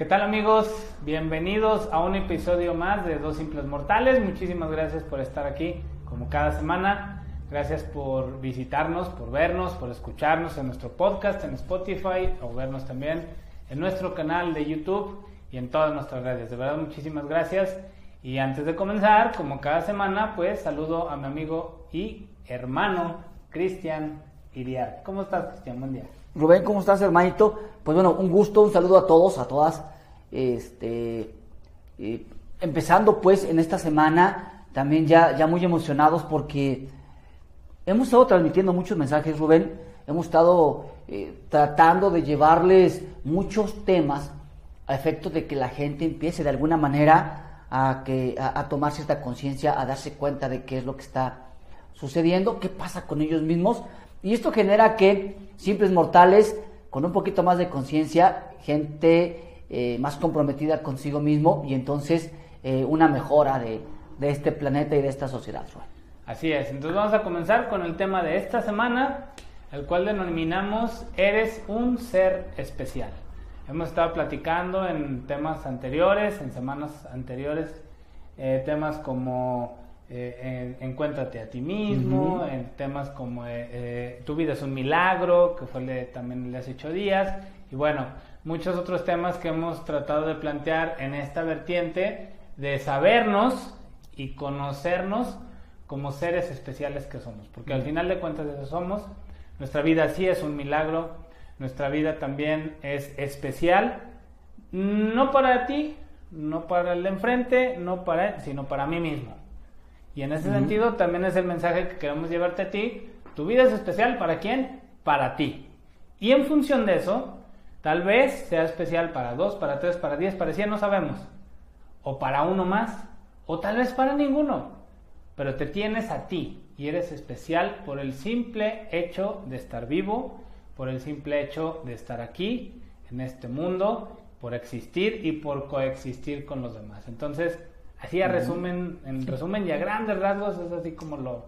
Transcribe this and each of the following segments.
¿Qué tal amigos? Bienvenidos a un episodio más de Dos Simples Mortales. Muchísimas gracias por estar aquí como cada semana. Gracias por visitarnos, por vernos, por escucharnos en nuestro podcast, en Spotify o vernos también en nuestro canal de YouTube y en todas nuestras redes. De verdad, muchísimas gracias. Y antes de comenzar, como cada semana, pues saludo a mi amigo y hermano Cristian Iriar. ¿Cómo estás, Cristian? Buen día. Rubén, ¿cómo estás, hermanito? Pues bueno, un gusto, un saludo a todos, a todas. Este, eh, empezando pues en esta semana, también ya, ya muy emocionados porque hemos estado transmitiendo muchos mensajes, Rubén. Hemos estado eh, tratando de llevarles muchos temas a efecto de que la gente empiece de alguna manera a, que, a, tomar cierta conciencia, a darse cuenta de qué es lo que está sucediendo, qué pasa con ellos mismos. Y esto genera que simples mortales, con un poquito más de conciencia, gente eh, más comprometida consigo mismo y entonces eh, una mejora de, este planeta y de esta sociedad. Así es, entonces vamos a comenzar con el tema de esta semana, el cual denominamos Eres un ser especial. Hemos estado platicando en temas anteriores, en semanas anteriores, eh, temas como eh, encuéntrate a ti mismo, en temas como eh, tu vida es un milagro, que fue también de hace ocho días, y bueno, muchos otros temas que hemos tratado de plantear en esta vertiente de sabernos y conocernos como seres especiales que somos, porque al final de cuentas eso somos, nuestra vida sí es un milagro, nuestra vida también es especial, no para ti, no para el de enfrente, no para él, sino para mí mismo. Y en ese sentido también es el mensaje que queremos llevarte a ti. Tu vida es especial para quién? Para ti. Y en función de eso, tal vez sea especial para dos, para tres, para diez, para cien, no sabemos. O para uno más, o tal vez para ninguno. Pero te tienes a ti y eres especial por el simple hecho de estar vivo por el simple hecho de estar aquí, en este mundo, por existir y por coexistir con los demás. Entonces, así a resumen, en resumen y a grandes rasgos es así como lo,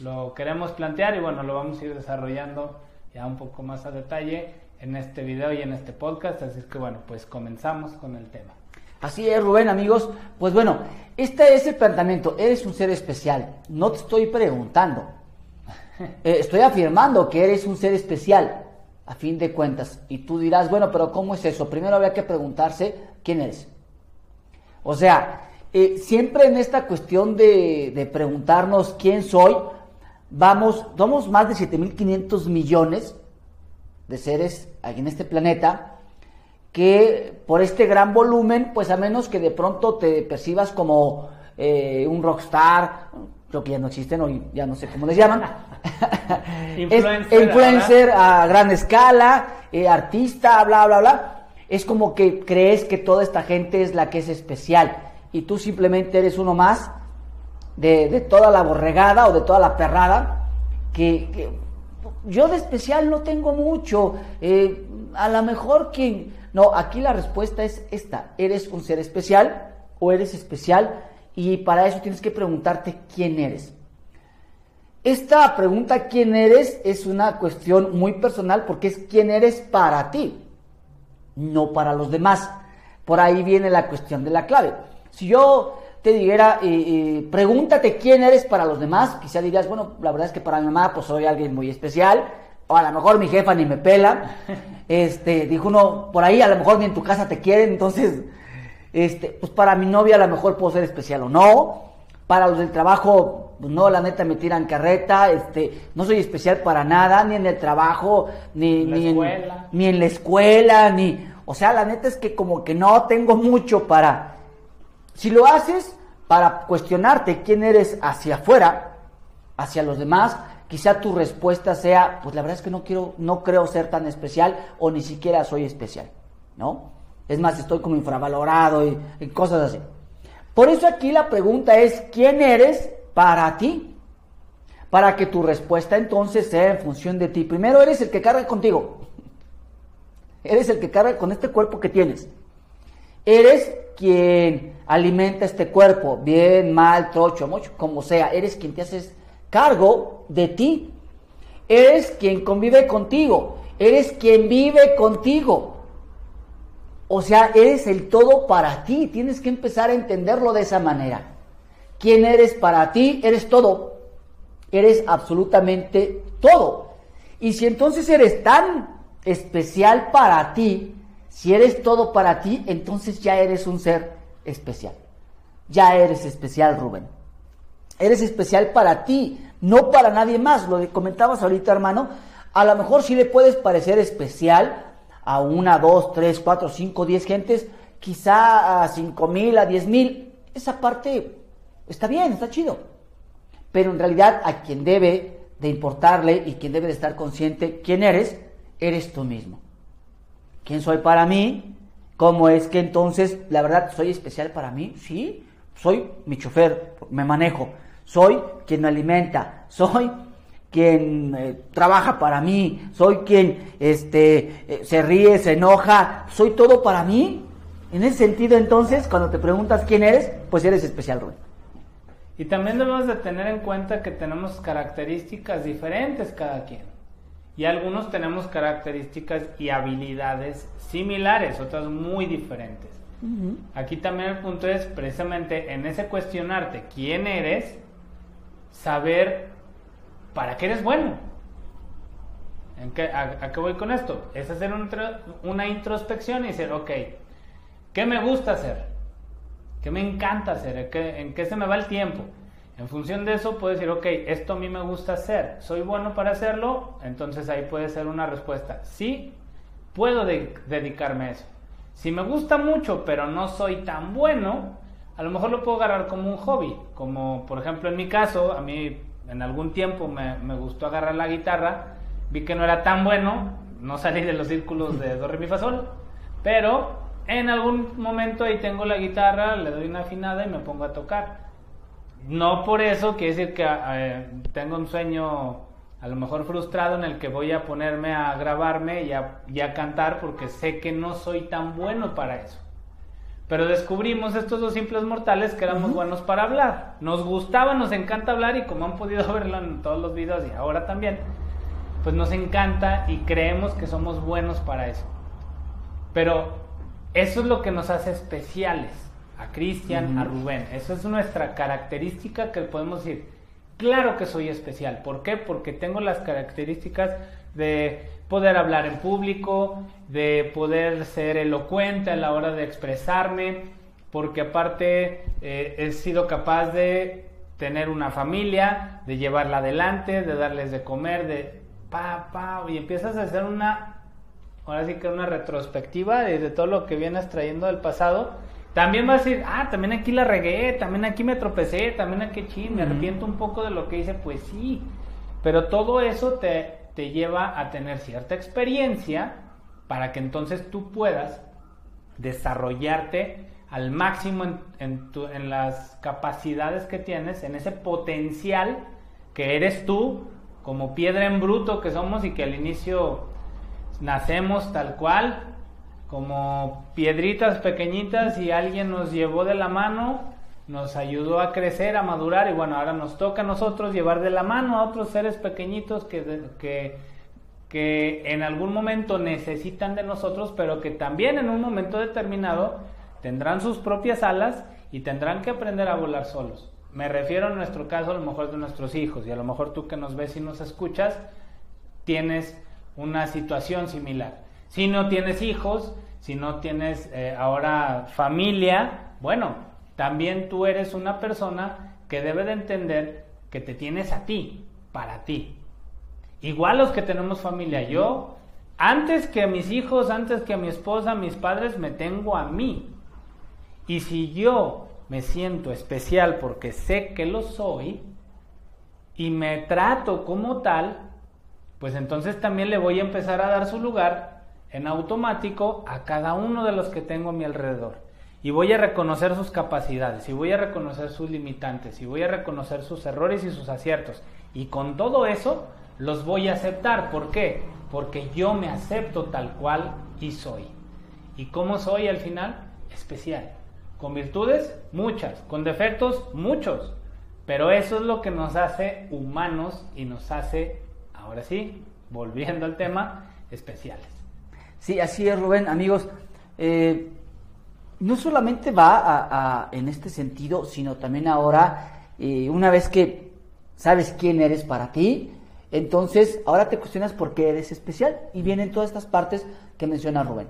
lo queremos plantear y bueno, lo vamos a ir desarrollando ya un poco más a detalle en este video y en este podcast. Así que bueno, pues comenzamos con el tema. Así es, Rubén, amigos. Pues bueno, este es el planteamiento. Eres un ser especial. No te estoy preguntando. Eh, estoy afirmando que eres un ser especial a fin de cuentas. Y tú dirás, bueno, pero ¿cómo es eso? Primero habría que preguntarse quién eres. O sea, eh, siempre en esta cuestión de, preguntarnos quién soy, vamos, somos más de 7.500 millones de seres aquí en este planeta que por este gran volumen, pues a menos que de pronto te percibas como eh, un rockstar, creo que ya no existen hoy, ya no sé cómo les llaman. influencer, a gran escala, eh, artista, bla, bla, bla. Es como que crees que toda esta gente es la que es especial y tú simplemente eres uno más de, toda la borregada o de toda la perrada que, yo de especial no tengo mucho. Eh, a lo mejor que... No, aquí la respuesta es esta. ¿Eres un ser especial o eres especial? Y para eso tienes que preguntarte quién eres. Esta pregunta, ¿quién eres? es una cuestión muy personal porque es quién eres para ti, no para los demás. Por ahí viene la cuestión de la clave. Si yo te dijera, eh, eh, pregúntate quién eres para los demás, quizá dirías, bueno, la verdad es que para mi mamá pues soy alguien muy especial, o a lo mejor mi jefa ni me pela. Este, dijo uno, por ahí a lo mejor ni en tu casa te quieren, entonces este, pues para mi novia a lo mejor puedo ser especial o no. Para los del trabajo, pues no, la neta me tiran carreta. Este, no soy especial para nada, ni en el trabajo, ni, ni, en, ni en la escuela, ni. O sea, la neta es que como que no tengo mucho para. Si lo haces para cuestionarte quién eres hacia afuera, hacia los demás, quizá tu respuesta sea, pues la verdad es que no quiero, no creo ser tan especial o ni siquiera soy especial, ¿no? Es más, estoy como infravalorado y, cosas así. Por eso aquí la pregunta es, ¿quién eres para ti? Para que tu respuesta entonces sea en función de ti. Primero eres el que carga contigo. Eres el que carga con este cuerpo que tienes. Eres quien alimenta este cuerpo, bien, mal, trocho, mucho, como sea. Eres quien te haces cargo de ti. Eres quien convive contigo. Eres quien vive contigo. O sea, eres el todo para ti. Tienes que empezar a entenderlo de esa manera. ¿Quién eres para ti? Eres todo. Eres absolutamente todo. Y si entonces eres tan especial para ti, si eres todo para ti, entonces ya eres un ser especial. Ya eres especial, Rubén. Eres especial para ti, no para nadie más. Lo que comentabas ahorita, hermano, a lo mejor sí le puedes parecer especial a una, dos, tres, cuatro, cinco, diez gentes, quizá a cinco mil, a diez mil. Esa parte está bien, está chido. Pero en realidad a quien debe de importarle y quien debe de estar consciente quién eres, eres tú mismo. ¿Quién soy para mí? ¿Cómo es que entonces, la verdad, soy especial para mí? Sí, soy mi chofer, me manejo, soy quien me alimenta, soy quien eh, trabaja para mí, soy quien este, eh, se ríe, se enoja, soy todo para mí. En ese sentido, entonces, cuando te preguntas quién eres, pues eres especial, Rubén. Y también debemos de tener en cuenta que tenemos características diferentes cada quien. Y algunos tenemos características y habilidades similares, otras muy diferentes. Aquí también el punto es precisamente en ese cuestionarte quién eres, saber para qué eres bueno. ¿En qué, a, qué voy con esto? Es hacer una introspección y decir, ok, ¿qué me gusta hacer? ¿Qué me encanta hacer? ¿En qué, ¿En qué se me va el tiempo? En función de eso puedo decir, ok, esto a mí me gusta hacer, soy bueno para hacerlo, entonces ahí puede ser una respuesta. Sí, puedo dedicarme a eso. Si me gusta mucho, pero no soy tan bueno, a lo mejor lo puedo agarrar como un hobby. Como por ejemplo en mi caso, a mí en algún tiempo me, gustó agarrar la guitarra, vi que no era tan bueno, no salí de los círculos de do, re, mi, fa, sol, pero en algún momento ahí tengo la guitarra, le doy una afinada y me pongo a tocar. No por eso quiere decir que eh, tengo un sueño a lo mejor frustrado en el que voy a ponerme a grabarme y a cantar porque sé que no soy tan bueno para eso. Pero descubrimos estos dos simples mortales que éramos buenos para hablar. Nos gustaba, nos encanta hablar y como han podido verlo en todos los videos y ahora también, pues nos encanta y creemos que somos buenos para eso. Pero eso es lo que nos hace especiales a Cristian, a Rubén. Eso es nuestra característica que podemos decir, claro que soy especial. ¿Por qué? Porque tengo las características de poder hablar en público, de poder ser elocuente a la hora de expresarme, porque aparte eh, he sido capaz de tener una familia, de llevarla adelante, de darles de comer, de pa, pa, y empiezas a hacer una, ahora sí que una retrospectiva de, todo lo que vienes trayendo del pasado. También vas a decir, ah, también aquí la regué, también aquí me tropecé, también aquí chin, me arrepiento un poco de lo que hice, pues sí, pero todo eso te, te lleva a tener cierta experiencia para que entonces tú puedas desarrollarte al máximo en, en, las capacidades que tienes, en ese potencial que eres tú, como piedra en bruto que somos y que al inicio nacemos tal cual, como piedritas pequeñitas y alguien nos llevó de la mano nos ayudó a crecer, a madurar y bueno, ahora nos toca a nosotros llevar de la mano a otros seres pequeñitos que, que, en algún momento necesitan de nosotros, pero que también en un momento determinado tendrán sus propias alas y tendrán que aprender a volar solos. Me refiero en nuestro caso a lo mejor de nuestros hijos y a lo mejor tú que nos ves y nos escuchas tienes una situación similar. Si no tienes hijos, si no tienes eh, ahora familia, bueno, también tú eres una persona que debe de entender que te tienes a ti, para ti. Igual los que tenemos familia, yo, antes que a mis hijos, antes que a mi esposa, a mis padres, me tengo a mí. Y si yo me siento especial porque sé que lo soy y me trato como tal, pues entonces también le voy a empezar a dar su lugar en automático a cada uno de los que tengo a mi alrededor y voy a reconocer sus capacidades, y voy a reconocer sus limitantes, y voy a reconocer sus errores y sus aciertos. Y con todo eso los voy a aceptar. ¿Por qué? Porque yo me acepto tal cual y soy. ¿Y cómo soy al final? Especial. Con virtudes, muchas. Con defectos, muchos. Pero eso es lo que nos hace humanos y nos hace, ahora sí, volviendo al tema, especiales. Sí, así es, Rubén. Amigos, eh, no solamente va en este sentido, sino también ahora, eh, una vez que sabes quién eres para ti, entonces ahora te cuestionas por qué eres especial y vienen todas estas partes que menciona Rubén.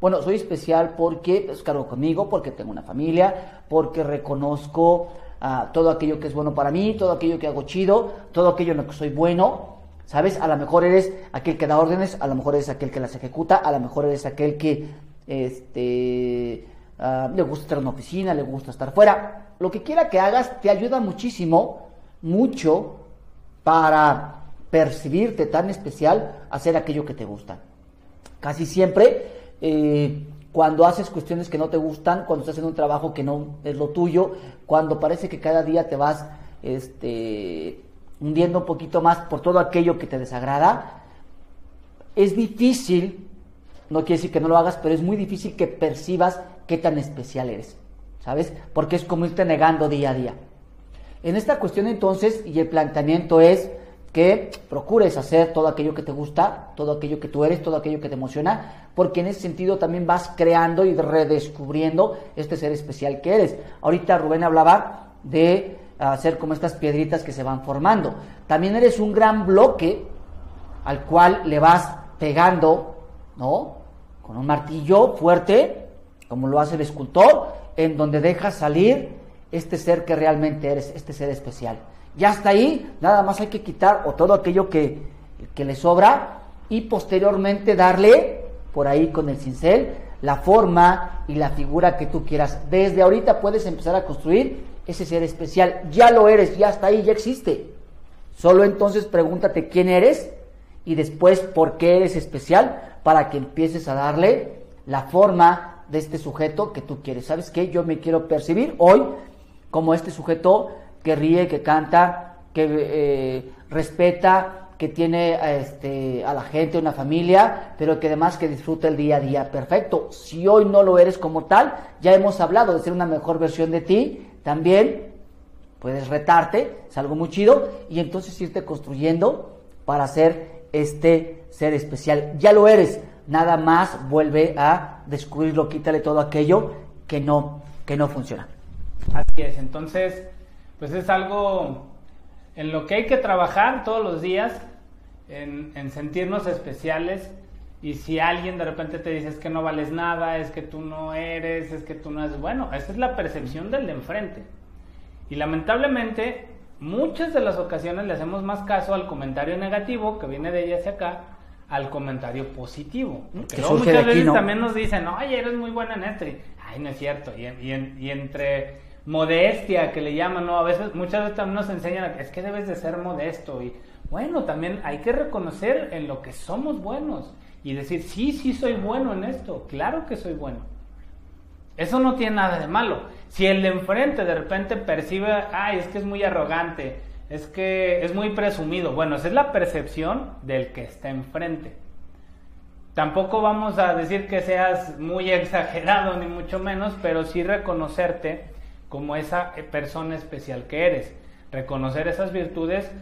Bueno, soy especial porque pues, cargo conmigo, porque tengo una familia, porque reconozco ah, todo aquello que es bueno para mí, todo aquello que hago chido, todo aquello en lo que soy bueno. ¿Sabes? A lo mejor eres aquel que da órdenes, a lo mejor eres aquel que las ejecuta, a lo mejor eres aquel que este, ah, le gusta estar en una oficina, le gusta estar fuera. Lo que quiera que hagas te ayuda muchísimo, mucho, para percibirte tan especial, hacer aquello que te gusta. Casi siempre eh, cuando haces cuestiones que no te gustan, cuando estás en un trabajo que no es lo tuyo, cuando parece que cada día te vas este, hundiendo un poquito más por todo aquello que te desagrada, es difícil, no quiere decir que no lo hagas, pero es muy difícil que percibas qué tan especial eres, ¿sabes? Porque es como irte negando día a día. En esta cuestión entonces, y el planteamiento es, que procures hacer todo aquello que te gusta, todo aquello que tú eres, todo aquello que te emociona, porque en ese sentido también vas creando y redescubriendo este ser especial que eres. Ahorita Rubén hablaba de hacer como estas piedritas que se van formando. También eres un gran bloque al cual le vas pegando, ¿no? Con un martillo fuerte, como lo hace el escultor, en donde dejas salir este ser que realmente eres, este ser especial. Ya está ahí, nada más hay que quitar o todo aquello que, que le sobra y posteriormente darle por ahí con el cincel la forma y la figura que tú quieras. Desde ahorita puedes empezar a construir ese ser especial. Ya lo eres, ya está ahí, ya existe. Solo entonces pregúntate quién eres y después por qué eres especial para que empieces a darle la forma de este sujeto que tú quieres. ¿Sabes qué? Yo me quiero percibir hoy como este sujeto que ríe, que canta, que eh, respeta, que tiene a, este, a la gente, una familia, pero que además que disfruta el día a día. Perfecto. Si hoy no lo eres como tal, ya hemos hablado de ser una mejor versión de ti, también puedes retarte, es algo muy chido, y entonces irte construyendo para ser este ser especial. Ya lo eres, nada más vuelve a descubrirlo, quítale todo aquello que no, que no funciona. Así es, entonces pues es algo en lo que hay que trabajar todos los días, en, sentirnos especiales. Y si alguien de repente te dice es que no vales nada, es que tú no eres, es que tú no eres bueno, esa es la percepción del de enfrente. Y lamentablemente, muchas de las ocasiones le hacemos más caso al comentario negativo que viene de ella hacia acá, al comentario positivo. Porque luego muchas veces también nos dicen, oye, eres muy buena en esto. ay, no es cierto. Y, y entre modestia que le llaman, ¿no? A veces, muchas veces también nos enseñan, es que debes de ser modesto y bueno, también hay que reconocer en lo que somos buenos y decir, sí, sí soy bueno en esto, claro que soy bueno. Eso no tiene nada de malo. Si el de enfrente de repente percibe, ay, es que es muy arrogante, es que es muy presumido, bueno, esa es la percepción del que está enfrente. Tampoco vamos a decir que seas muy exagerado, ni mucho menos, pero sí reconocerte como esa persona especial que eres. Reconocer esas virtudes,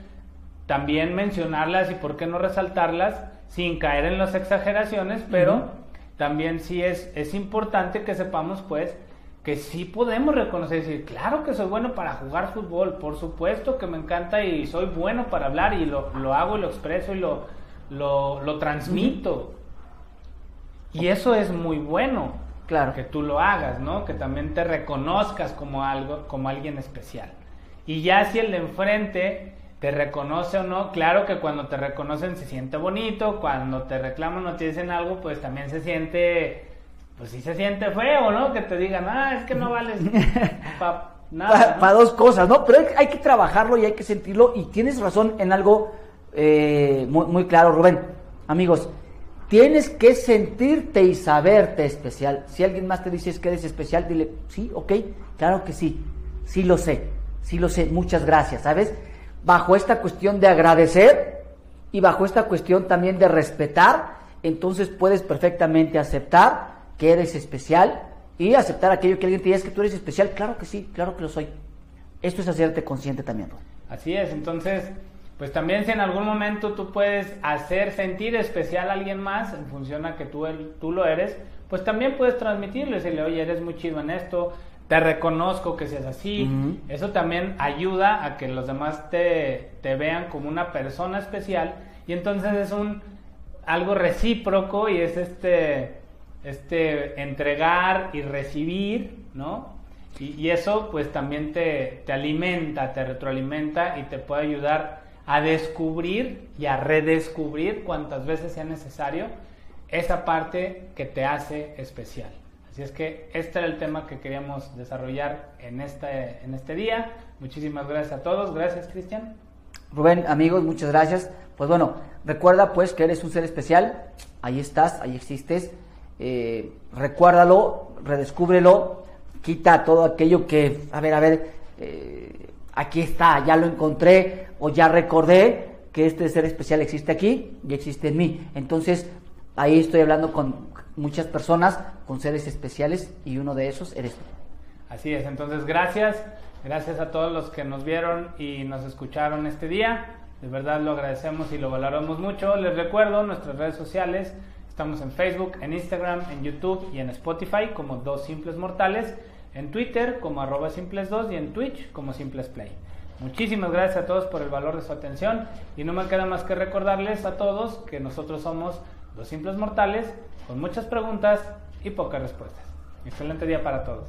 también mencionarlas y por qué no resaltarlas sin caer en las exageraciones, pero también sí es, es importante que sepamos pues que sí podemos reconocer, decir, claro que soy bueno para jugar fútbol, por supuesto que me encanta y soy bueno para hablar y lo, lo hago y lo expreso y lo, lo, lo transmito. Y eso es muy bueno. Claro. Que tú lo hagas, ¿no? Que también te reconozcas como algo, como alguien especial. Y ya si el de enfrente te reconoce o no, claro que cuando te reconocen se siente bonito, cuando te reclaman o te dicen algo, pues también se siente, pues sí se siente feo, ¿no? Que te digan, ah, es que no vales para nada. Para dos cosas, ¿no? Pero hay, que trabajarlo y hay que sentirlo. Y tienes razón en algo eh, muy, muy claro, Rubén. Amigos, Tienes que sentirte y saberte especial. Si alguien más te dice que eres especial, dile, sí, ok, claro que sí, sí lo sé, sí lo sé, muchas gracias, ¿sabes? Bajo esta cuestión de agradecer y bajo esta cuestión también de respetar, entonces puedes perfectamente aceptar que eres especial y aceptar aquello que alguien te diga es que tú eres especial, claro que sí, claro que lo soy. Esto es hacerte consciente también. Así es, entonces pues también si en algún momento tú puedes hacer sentir especial a alguien más en función a que tú, tú lo eres, pues también puedes transmitirle, decirle, oye, eres muy chido en esto, te reconozco que seas así. Eso también ayuda a que los demás te, te, vean como una persona especial y entonces es un algo recíproco y es este, este entregar y recibir, ¿no? Y, y eso pues también te, te alimenta, te retroalimenta y te puede ayudar a descubrir y a redescubrir cuantas veces sea necesario esa parte que te hace especial. Así es que este era el tema que queríamos desarrollar en este, en este día. Muchísimas gracias a todos. Gracias, Cristian. Rubén, amigos, muchas gracias. Pues bueno, recuerda pues que eres un ser especial. Ahí estás, ahí existes. Eh, recuérdalo, redescúbrelo. Quita todo aquello que, a ver, a ver, eh, aquí está, ya lo encontré o ya recordé que este ser especial existe aquí y existe en mí. Entonces, ahí estoy hablando con muchas personas, con seres especiales y uno de esos eres tú. Así es, entonces gracias, gracias a todos los que nos vieron y nos escucharon este día. De verdad lo agradecemos y lo valoramos mucho. Les recuerdo nuestras redes sociales. Estamos en Facebook, en Instagram, en YouTube y en Spotify como Dos Simples Mortales en Twitter como arroba simples2 y en Twitch como simplesplay. Muchísimas gracias a todos por el valor de su atención y no me queda más que recordarles a todos que nosotros somos dos simples mortales con muchas preguntas y pocas respuestas. Excelente día para todos.